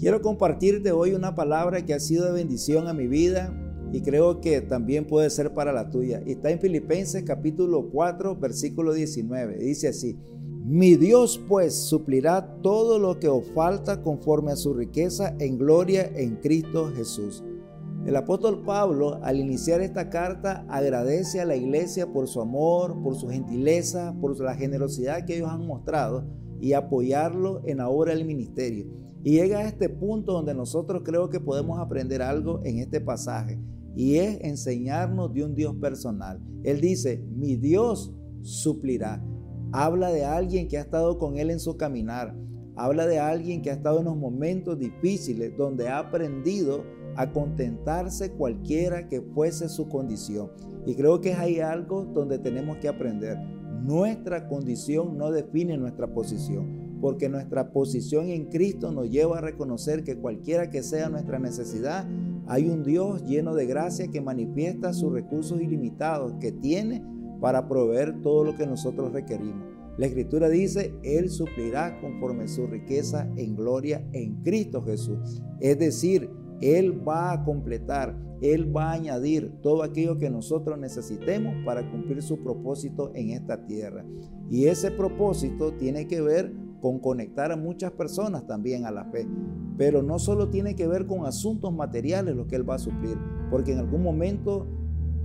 Quiero compartirte hoy una palabra que ha sido de bendición a mi vida y creo que también puede ser para la tuya. Está en Filipenses capítulo 4, versículo 19. Dice así, mi Dios pues suplirá todo lo que os falta conforme a su riqueza en gloria en Cristo Jesús. El apóstol Pablo al iniciar esta carta agradece a la iglesia por su amor, por su gentileza, por la generosidad que ellos han mostrado y apoyarlo en la obra del ministerio. Y llega a este punto donde nosotros creo que podemos aprender algo en este pasaje y es enseñarnos de un Dios personal. Él dice, mi Dios suplirá. Habla de alguien que ha estado con él en su caminar. Habla de alguien que ha estado en los momentos difíciles donde ha aprendido a contentarse cualquiera que fuese su condición. Y creo que hay algo donde tenemos que aprender. Nuestra condición no define nuestra posición porque nuestra posición en Cristo nos lleva a reconocer que cualquiera que sea nuestra necesidad, hay un Dios lleno de gracia que manifiesta sus recursos ilimitados que tiene para proveer todo lo que nosotros requerimos. La escritura dice, Él suplirá conforme su riqueza en gloria en Cristo Jesús. Es decir, Él va a completar, Él va a añadir todo aquello que nosotros necesitemos para cumplir su propósito en esta tierra. Y ese propósito tiene que ver con conectar a muchas personas también a la fe. Pero no solo tiene que ver con asuntos materiales lo que Él va a suplir, porque en algún momento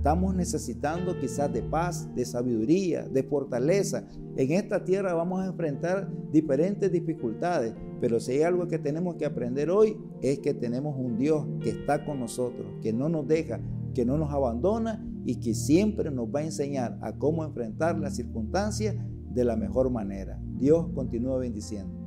estamos necesitando quizás de paz, de sabiduría, de fortaleza. En esta tierra vamos a enfrentar diferentes dificultades, pero si hay algo que tenemos que aprender hoy es que tenemos un Dios que está con nosotros, que no nos deja, que no nos abandona y que siempre nos va a enseñar a cómo enfrentar las circunstancias de la mejor manera. Dios continúa bendiciendo.